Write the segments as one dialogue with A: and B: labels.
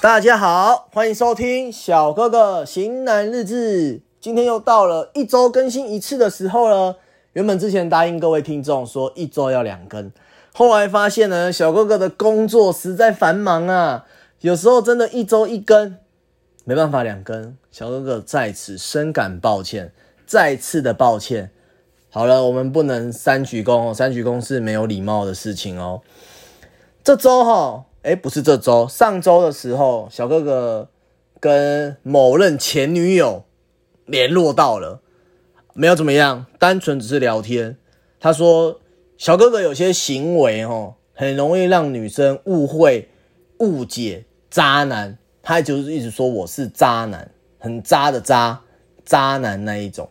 A: 大家好，欢迎收听小哥哥型男日志。今天又到了一周更新一次的时候了。原本之前答应各位听众说一周要两更，后来发现呢，小哥哥的工作实在繁忙啊，有时候真的一周一更，没办法两更。小哥哥在此深感抱歉，再次的抱歉。好了，我们不能三鞠躬哦，三鞠躬是没有礼貌的事情哦。这周哈。哎，不是这周，上周的时候，小哥哥跟某任前女友联络到了，没有怎么样，单纯只是聊天。他说，小哥哥有些行为哦，很容易让女生误会、误解渣男。他就是一直说我是渣男，很渣的渣，渣男那一种。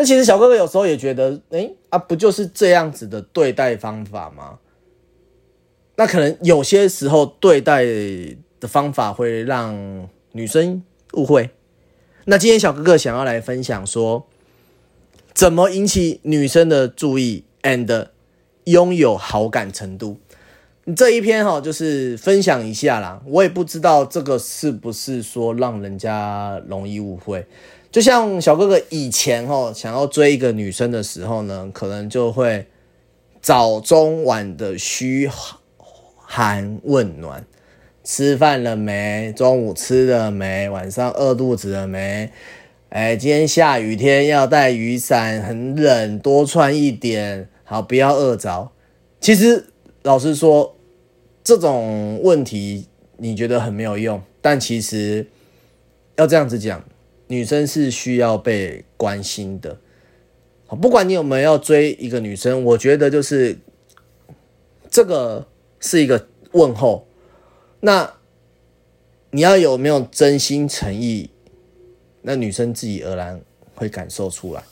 A: 那其实小哥哥有时候也觉得，哎啊，不就是这样子的对待方法吗？那可能有些时候对待的方法会让女生误会。那今天小哥哥想要来分享说，怎么引起女生的注意，and 拥有好感程度。这一篇哈，就是分享一下啦。我也不知道这个是不是说让人家容易误会。就像小哥哥以前哦，想要追一个女生的时候呢，可能就会早中晚的嘘。寒问暖，吃饭了没？中午吃了没？晚上饿肚子了没？哎，今天下雨天要带雨伞，很冷，多穿一点，好，不要饿着。其实老实说，这种问题你觉得很没有用，但其实要这样子讲，女生是需要被关心的。不管你有没有追一个女生，我觉得就是这个。是一个问候，那你要有没有真心诚意？那女生自己而然会感受出来。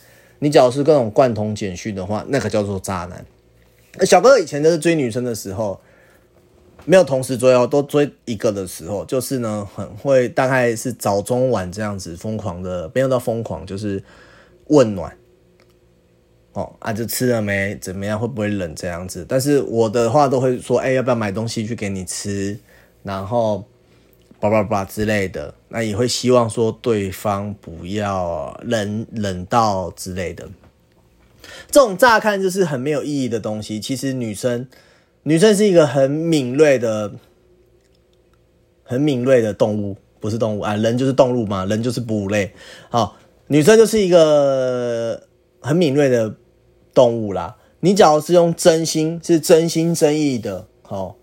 A: 你假如是各种贯通简讯的话，那个叫做渣男。小哥以前就是追女生的时候，没有同时追哦，都追一个的时候，就是呢很会，大概是早中晚这样子疯狂的，没有到疯狂，就是问暖。哦啊，就吃了没？怎么样？会不会冷？这样子。但是我的话都会说，哎，要不要买东西去给你吃？然后叭叭叭之类的。那也会希望说对方不要冷冷到之类的。这种乍看就是很没有意义的东西，其实女生女生是一个很敏锐的、很敏锐的动物，不是动物啊，人就是动物嘛，人就是哺乳类。好，女生就是一个。很敏锐的动物啦，你只要是用真心、是真心真意的，好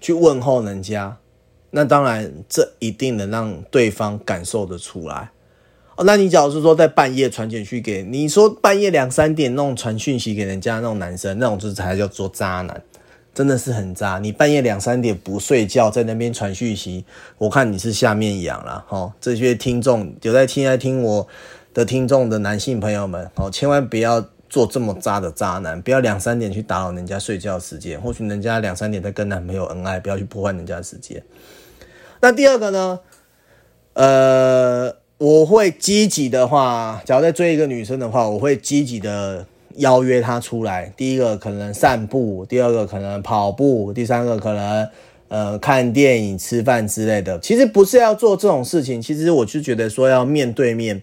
A: 去问候人家，那当然这一定能让对方感受得出来。哦，那你假如是说在半夜传简讯给你说半夜两三点那种传讯息给人家那种男生，那种就是才叫做渣男，真的是很渣。你半夜两三点不睡觉在那边传讯息，我看你是下面痒了。哈，这些听众有在听在听我。的听众的男性朋友们，哦，千万不要做这么渣的渣男，不要两三点去打扰人家睡觉时间，或许人家两三点在跟男朋友恩爱，不要去破坏人家的时间。那第二个呢？呃，我会积极的话，假如在追一个女生的话，我会积极的邀约她出来。第一个可能散步，第二个可能跑步，第三个可能呃看电影、吃饭之类的。其实不是要做这种事情，其实我就觉得说要面对面。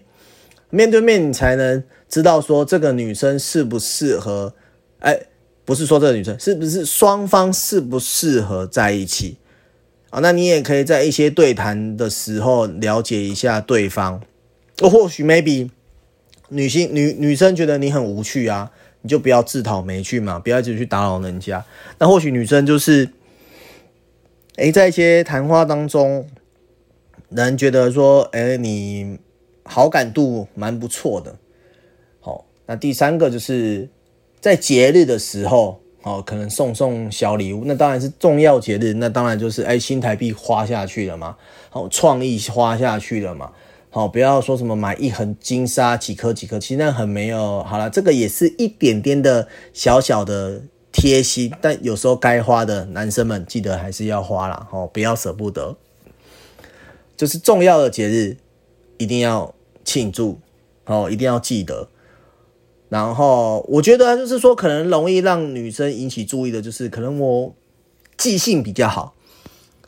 A: 面对面，你才能知道说这个女生适不适合。哎，不是说这个女生是不是双方适不适合在一起啊？那你也可以在一些对谈的时候了解一下对方。或许 maybe 女性女女生觉得你很无趣啊，你就不要自讨没趣嘛，不要一直去打扰人家。那或许女生就是，哎，在一些谈话当中，人觉得说，哎，你。好感度蛮不错的，好，那第三个就是在节日的时候，哦，可能送送小礼物，那当然是重要节日，那当然就是哎，新台币花下去了嘛，好，创意花下去了嘛，好，不要说什么买一横金沙几颗几颗，其实那很没有，好了，这个也是一点点的小小的贴心，但有时候该花的男生们记得还是要花啦，哦，不要舍不得，就是重要的节日。一定要庆祝哦，一定要记得然后我觉得就是说，可能容易让女生引起注意的，就是可能我记性比较好。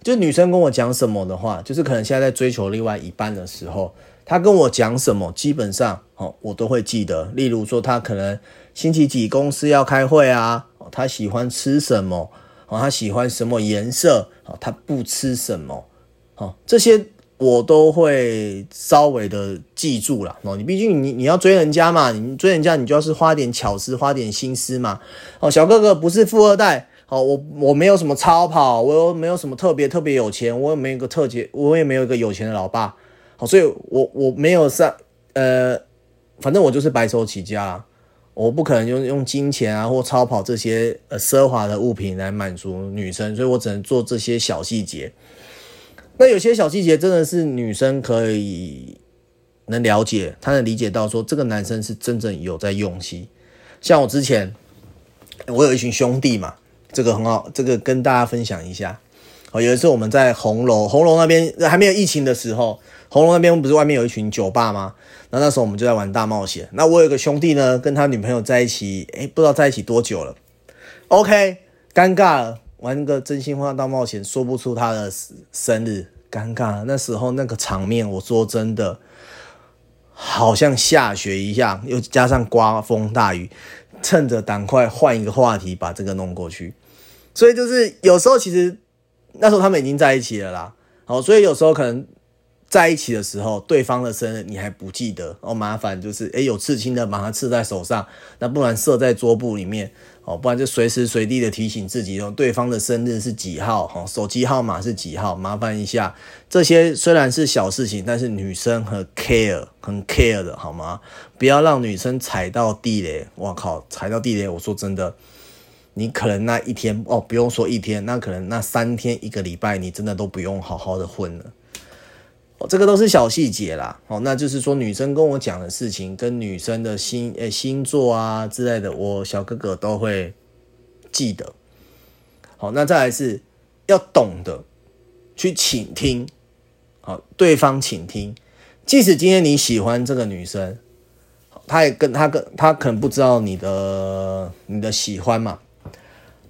A: 就女生跟我讲什么的话，就是可能现在在追求另外一半的时候，她跟我讲什么，基本上哦，我都会记得。例如说，她可能星期几公司要开会啊，她喜欢吃什么，哦，她喜欢什么颜色，哦，她不吃什么，哦，这些。我都会稍微的记住了哦，你毕竟你你要追人家嘛，你追人家你就要是花点巧思，花点心思嘛。哦，小哥哥不是富二代，好，我我没有什么超跑，我又没有什么特别特别有钱，我也没有一个特别，我也没有一个有钱的老爸，好，所以我我没有上，呃，反正我就是白手起家，我不可能用用金钱啊或超跑这些呃奢华的物品来满足女生，所以我只能做这些小细节。那有些小细节真的是女生可以能了解，她能理解到说这个男生是真正有在用心。像我之前，我有一群兄弟嘛，这个很好，这个跟大家分享一下。哦，有一次我们在红楼，红楼那边还没有疫情的时候，红楼那边不是外面有一群酒吧吗？那那时候我们就在玩大冒险。那我有个兄弟呢，跟他女朋友在一起，哎，不知道在一起多久了。OK，尴尬了。玩个真心话大冒险，说不出他的生日，尴尬。那时候那个场面，我说真的，好像下雪一样，又加上刮风大雨，趁着赶快换一个话题，把这个弄过去。所以就是有时候其实那时候他们已经在一起了啦，好，所以有时候可能。在一起的时候，对方的生日你还不记得哦，麻烦就是诶有刺青的把它刺在手上，那不然设在桌布里面哦，不然就随时随地的提醒自己哦，对方的生日是几号哈，手机号码是几号，麻烦一下。这些虽然是小事情，但是女生很 care 很 care 的好吗？不要让女生踩到地雷。我靠，踩到地雷，我说真的，你可能那一天哦，不用说一天，那可能那三天一个礼拜，你真的都不用好好的混了。哦，这个都是小细节啦。哦，那就是说女生跟我讲的事情，跟女生的星诶星座啊之类的，我小哥哥都会记得。好，那再来是要懂得去倾听，好，对方倾听。即使今天你喜欢这个女生，她也跟她跟她可能不知道你的你的喜欢嘛，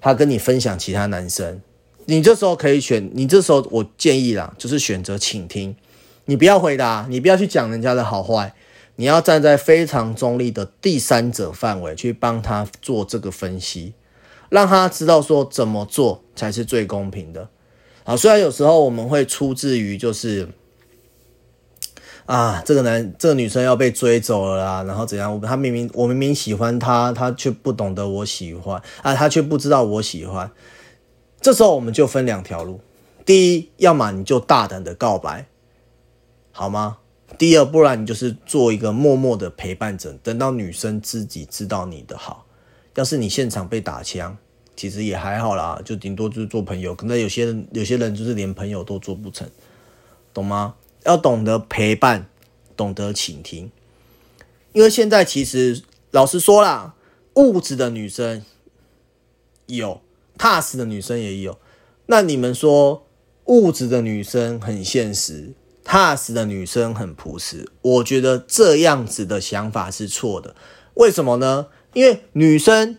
A: 她跟你分享其他男生，你这时候可以选，你这时候我建议啦，就是选择倾听。你不要回答，你不要去讲人家的好坏，你要站在非常中立的第三者范围去帮他做这个分析，让他知道说怎么做才是最公平的。啊，虽然有时候我们会出自于就是啊，这个男这个女生要被追走了啦，然后怎样？他明明我明明喜欢他，他却不懂得我喜欢啊，他却不知道我喜欢。这时候我们就分两条路，第一，要么你就大胆的告白。好吗？第二，不然你就是做一个默默的陪伴者，等到女生自己知道你的好。要是你现场被打枪，其实也还好啦，就顶多就是做朋友。可能有些人，有些人就是连朋友都做不成，懂吗？要懂得陪伴，懂得倾听。因为现在其实老实说啦，物质的女生有，踏实的女生也有。那你们说，物质的女生很现实？踏实的女生很朴实，我觉得这样子的想法是错的。为什么呢？因为女生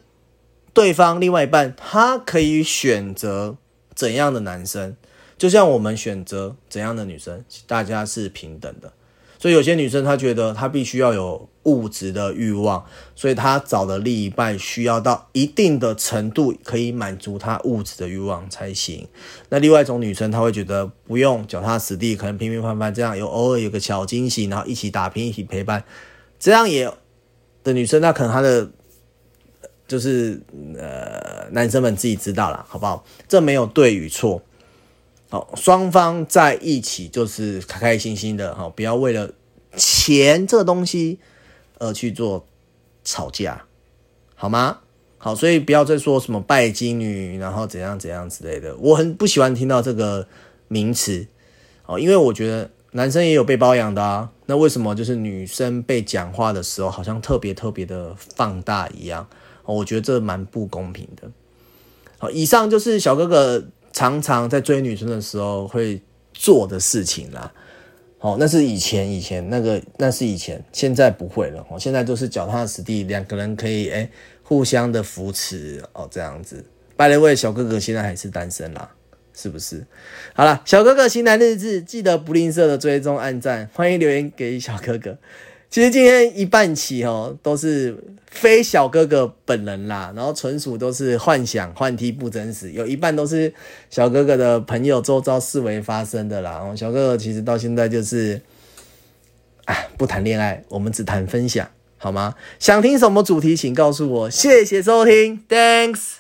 A: 对方另外一半，她可以选择怎样的男生，就像我们选择怎样的女生，大家是平等的。所以有些女生她觉得她必须要有物质的欲望，所以她找的另一半需要到一定的程度可以满足她物质的欲望才行。那另外一种女生她会觉得不用脚踏实地，可能平平凡凡这样，有偶尔有个小惊喜，然后一起打拼，一起陪伴，这样也的女生，那可能她的就是呃男生们自己知道了，好不好？这没有对与错。好，双方在一起就是开开心心的，哈，不要为了钱这个东西而去做吵架，好吗？好，所以不要再说什么拜金女，然后怎样怎样之类的，我很不喜欢听到这个名词，哦，因为我觉得男生也有被包养的啊，那为什么就是女生被讲话的时候好像特别特别的放大一样？我觉得这蛮不公平的。好，以上就是小哥哥。常常在追女生的时候会做的事情啦，哦，那是以前以前那个那是以前，现在不会了哦，现在都是脚踏实地，两个人可以哎互相的扶持哦，这样子。拜了位小哥哥现在还是单身啦，是不是？好了，小哥哥型男日志，记得不吝啬的追踪、按赞，欢迎留言给小哥哥。其实今天一半起哦，都是非小哥哥本人啦，然后纯属都是幻想、幻听不真实，有一半都是小哥哥的朋友周遭思维发生的啦。小哥哥其实到现在就是啊，不谈恋爱，我们只谈分享，好吗？想听什么主题，请告诉我。谢谢收听，Thanks。